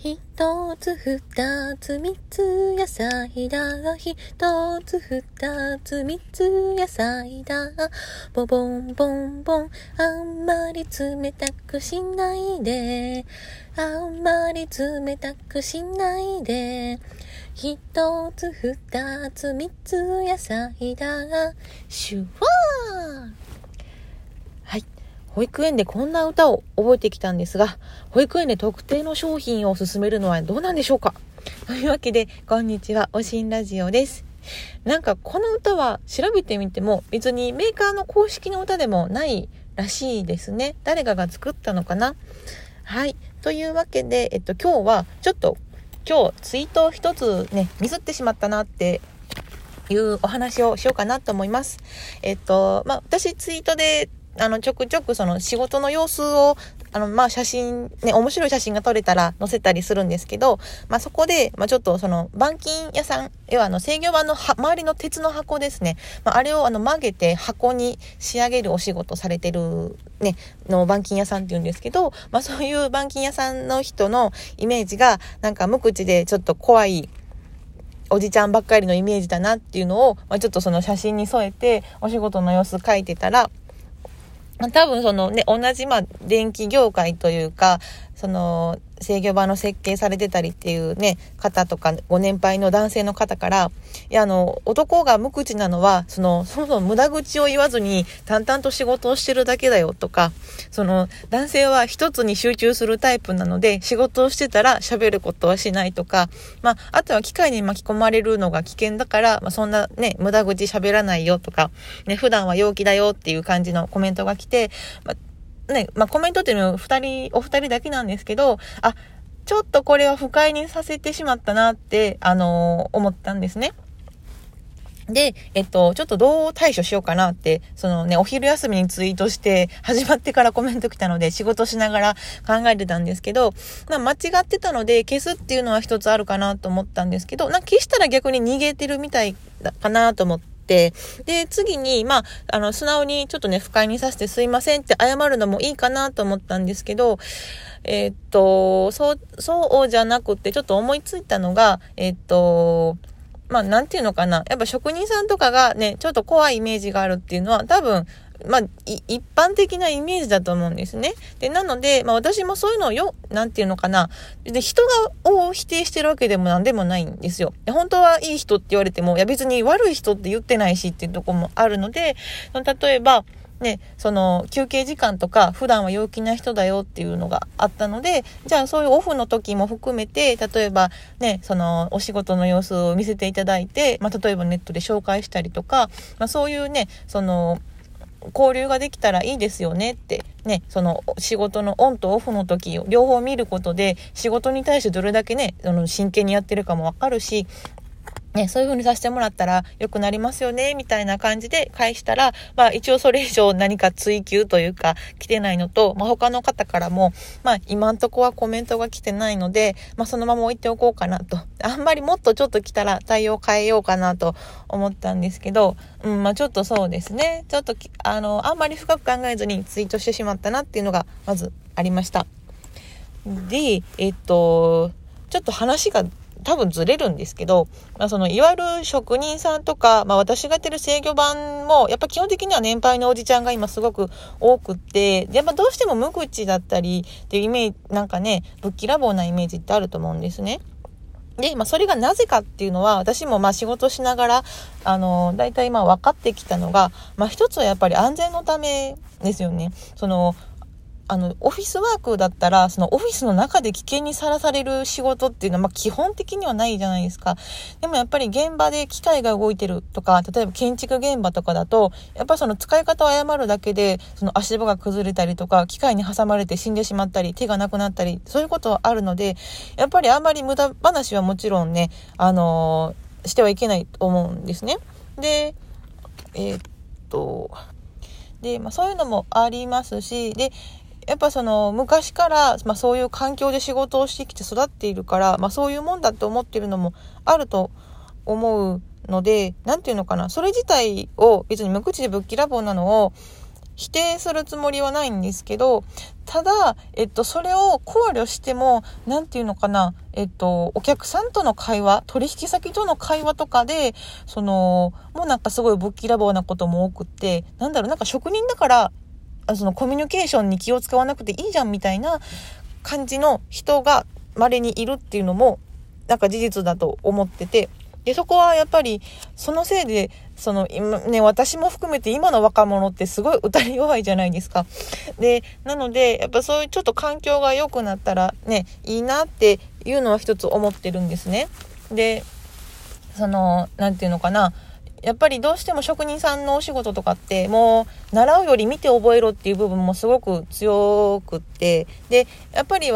一つ二つ三つ野菜だ。一つ二つ三つ野菜だ。ボボンボンボン。あんまり冷たくしないで。あんまり冷たくしないで。一つ二つ三つ野菜だ。シュワー。保育園でこんな歌を覚えてきたんですが、保育園で特定の商品を勧めるのはどうなんでしょうか？というわけで、こんにちは、おしんラジオです。なんかこの歌は調べてみても別にメーカーの公式の歌でもないらしいですね。誰かが作ったのかな？はい。というわけで、えっと今日はちょっと今日ツイートを一つね、ミスってしまったなっていうお話をしようかなと思います。えっと、まあ、私ツイートであの、ちょくちょくその仕事の様子を、あの、まあ、写真、ね、面白い写真が撮れたら載せたりするんですけど、まあ、そこで、まあ、ちょっとその、板金屋さん、要はあの、制御盤の周りの鉄の箱ですね。まあ、あれをあの、曲げて箱に仕上げるお仕事されてる、ね、の板金屋さんって言うんですけど、まあ、そういう板金屋さんの人のイメージが、なんか無口でちょっと怖い、おじちゃんばっかりのイメージだなっていうのを、まあ、ちょっとその写真に添えてお仕事の様子書いてたら、多分そのね、同じまあ電気業界というか、その制御場の設計されてたりっていうね、方とか、ご年配の男性の方から、いや、あの、男が無口なのは、その、そもそも無駄口を言わずに淡々と仕事をしてるだけだよとか、その、男性は一つに集中するタイプなので、仕事をしてたら喋ることはしないとか、まあ、あとは機械に巻き込まれるのが危険だから、まあ、そんなね、無駄口喋らないよとか、ね、普段は陽気だよっていう感じのコメントが来て、まあね、まあ、コメントっていうのは二人、お二人だけなんですけど、あ、ちょっとこれは不快にさせてしまったなって、あのー、思ったんですね。で、えっと、ちょっとどう対処しようかなって、そのね、お昼休みにツイートして、始まってからコメント来たので、仕事しながら考えてたんですけど、まあ、間違ってたので、消すっていうのは一つあるかなと思ったんですけど、な消したら逆に逃げてるみたいだかなと思って、で、次に、まあ、あの、素直にちょっとね、不快にさせてすいませんって謝るのもいいかなと思ったんですけど、えー、っと、そう、そうじゃなくて、ちょっと思いついたのが、えー、っと、まあ、なんていうのかな。やっぱ職人さんとかがね、ちょっと怖いイメージがあるっていうのは、多分、まあ、一般的なイメージだと思うんですね。で、なので、まあ私もそういうのをよ、なんていうのかな。で、人が、を否定してるわけでもなんでもないんですよ。本当はいい人って言われても、いや別に悪い人って言ってないしっていうとこもあるので、例えば、ね、その休憩時間とか普段は陽気な人だよっていうのがあったので、じゃあそういうオフの時も含めて、例えばね、そのお仕事の様子を見せていただいて、まあ例えばネットで紹介したりとか、まあそういうね、その、交流ができたらいいですよねって。ねその仕事のオンとオフの時を両方見ることで仕事に対してどれだけねその真剣にやってるかもわかるしね、そういう風にさせてもらったら良くなりますよね、みたいな感じで返したら、まあ一応それ以上何か追求というか来てないのと、まあ他の方からも、まあ今んとこはコメントが来てないので、まあそのまま置いておこうかなと。あんまりもっとちょっと来たら対応変えようかなと思ったんですけど、うん、まあちょっとそうですね。ちょっとあの、あんまり深く考えずにツイートしてしまったなっていうのがまずありました。で、えっと、ちょっと話が多分ずれるんですけど、まあ、そのいわゆる職人さんとか、まあ、私がやってる制御盤もやっぱ基本的には年配のおじちゃんが今すごく多くってやっぱどうしても無口だったりっていうイメージなんかねぶっきらぼうなイメージってあると思うんですね。で、まあ、それがなぜかっていうのは、私もまあ仕事しながら、あの、大体まあ分かってきたのが、まあ、一つはやっぱり安全のためですよね。その、あの、オフィスワークだったら、そのオフィスの中で危険にさらされる仕事っていうのは、まあ基本的にはないじゃないですか。でもやっぱり現場で機械が動いてるとか、例えば建築現場とかだと、やっぱりその使い方を誤るだけで、その足場が崩れたりとか、機械に挟まれて死んでしまったり、手がなくなったり、そういうことはあるので、やっぱりあんまり無駄話はもちろんね、あのー、してはいけないと思うんですね。で、えー、っと、で、まあそういうのもありますし、で、やっぱその昔から、まあ、そういう環境で仕事をしてきて育っているから、まあ、そういうもんだって思ってるのもあると思うので、何て言うのかな、それ自体を別に無口でぶっきらぼうなのを否定するつもりはないんですけど、ただ、えっと、それを考慮しても、なんていうのかな、えっと、お客さんとの会話、取引先との会話とかで、その、もうなんかすごいぶっきらぼうなことも多くって、なんだろう、なんか職人だから、そのコミュニケーションに気を使わなくていいじゃんみたいな感じの人が稀にいるっていうのも、なんか事実だと思ってて、で、そこはやっぱり、そのせいで、その、今、ね、私も含めて今の若者ってすごい歌り弱いじゃないですか。で、なので、やっぱそういうちょっと環境が良くなったらね、いいなっていうのは一つ思ってるんですね。で、その、なんていうのかな。やっぱりどうしても職人さんのお仕事とかってもう習うより見て覚えろっていう部分もすごく強くって。でやっぱり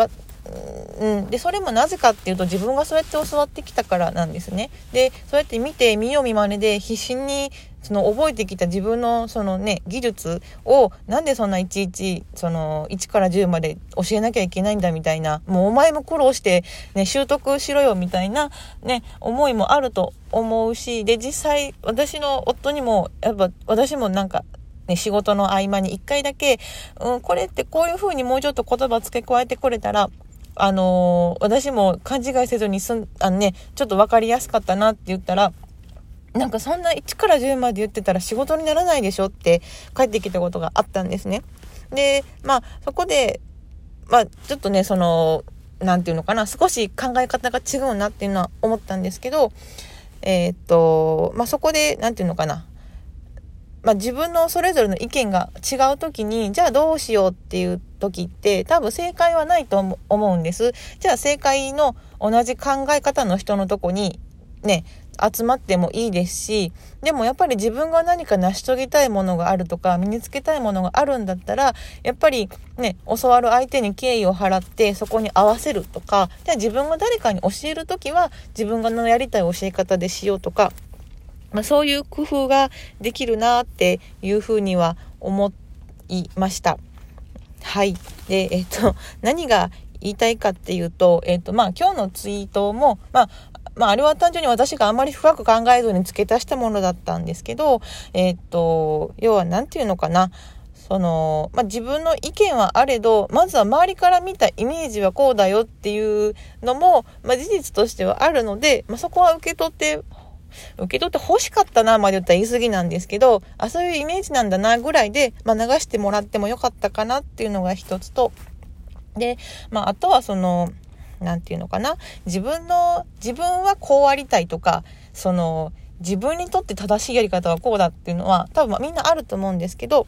うん、でそれもなぜかっていうと自分がそうやって教わってきたからなんですね。でそうやって見て見よう見まねで必死にその覚えてきた自分のそのね技術をなんでそんないちいちその1から10まで教えなきゃいけないんだみたいなもうお前も苦労して、ね、習得しろよみたいな、ね、思いもあると思うしで実際私の夫にもやっぱ私もなんかね、仕事の合間に1回だけ、うん、これってこういう風にもうちょっと言葉付け加えてくれたらあのー、私も勘違いせずにすん、あのね、ちょっと分かりやすかったなって言ったら、なんかそんな1から10まで言ってたら仕事にならないでしょって帰ってきたことがあったんですね。で、まあそこで、まあちょっとね、その、なんていうのかな、少し考え方が違うなっていうのは思ったんですけど、えー、っと、まあそこで、なんていうのかな、まあ、自分のそれぞれの意見が違う時に、じゃあどうしようっていう時って多分正解はないと思うんです。じゃあ正解の同じ考え方の人のとこにね、集まってもいいですし、でもやっぱり自分が何か成し遂げたいものがあるとか、身につけたいものがあるんだったら、やっぱりね、教わる相手に敬意を払ってそこに合わせるとか、じゃあ自分が誰かに教える時は自分がのやりたい教え方でしようとか、まあ、そういう工夫ができるなっていうふうには思いました。はい。で、えっ、と、何が言いたいかっていうと、えっ、と、まあ、今日のツイートも、まあ、まあ、あれは単純に私があまり深く考えずに付け足したものだったんですけど、えっ、と、要は何て言うのかな。その、まあ、自分の意見はあれど、まずは周りから見たイメージはこうだよっていうのも、まあ、事実としてはあるので、まあ、そこは受け取って受け取って欲しかったなまで言ったら言い過ぎなんですけど、あ、そういうイメージなんだなぐらいで、まあ、流してもらってもよかったかなっていうのが一つと、で、まあ、あとはその、なんていうのかな。自分の、自分はこうありたいとか、その、自分にとって正しいやり方はこうだっていうのは、多分みんなあると思うんですけど、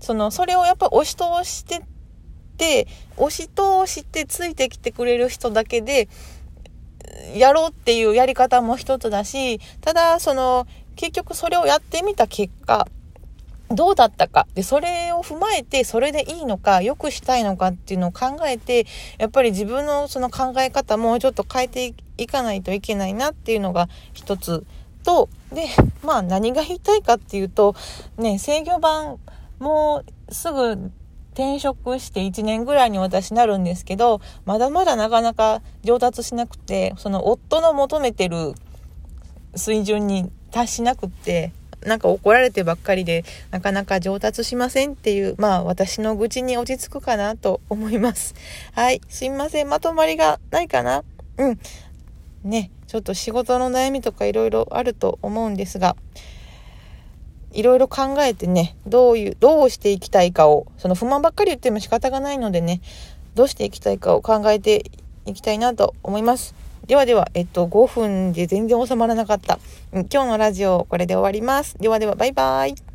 その、それをやっぱ押し通してって、押し通してついてきてくれる人だけで、やろうっていうやり方も一つだし、ただ、その、結局それをやってみた結果、どうだったか。で、それを踏まえて、それでいいのか、良くしたいのかっていうのを考えて、やっぱり自分のその考え方もちょっと変えていかないといけないなっていうのが一つと、で、まあ何が言いたいかっていうと、ね、制御盤もすぐ転職して1年ぐらいに私なるんですけど、まだまだなかなか上達しなくて、その夫の求めてる水準に達しなくって、なんか怒られてばっかりで、なかなか上達しませんっていう、まあ私の愚痴に落ち着くかなと思います。はい。すいません。まとまりがないかな？うん。ね。ちょっと仕事の悩みとかいろいろあると思うんですが、いろいろ考えてね、どういう、どうしていきたいかを、その不満ばっかり言っても仕方がないのでね、どうしていきたいかを考えていきたいなと思います。ではでは、えっと、5分で全然収まらなかった。今日のラジオ、これで終わります。ではでは、バイバイ。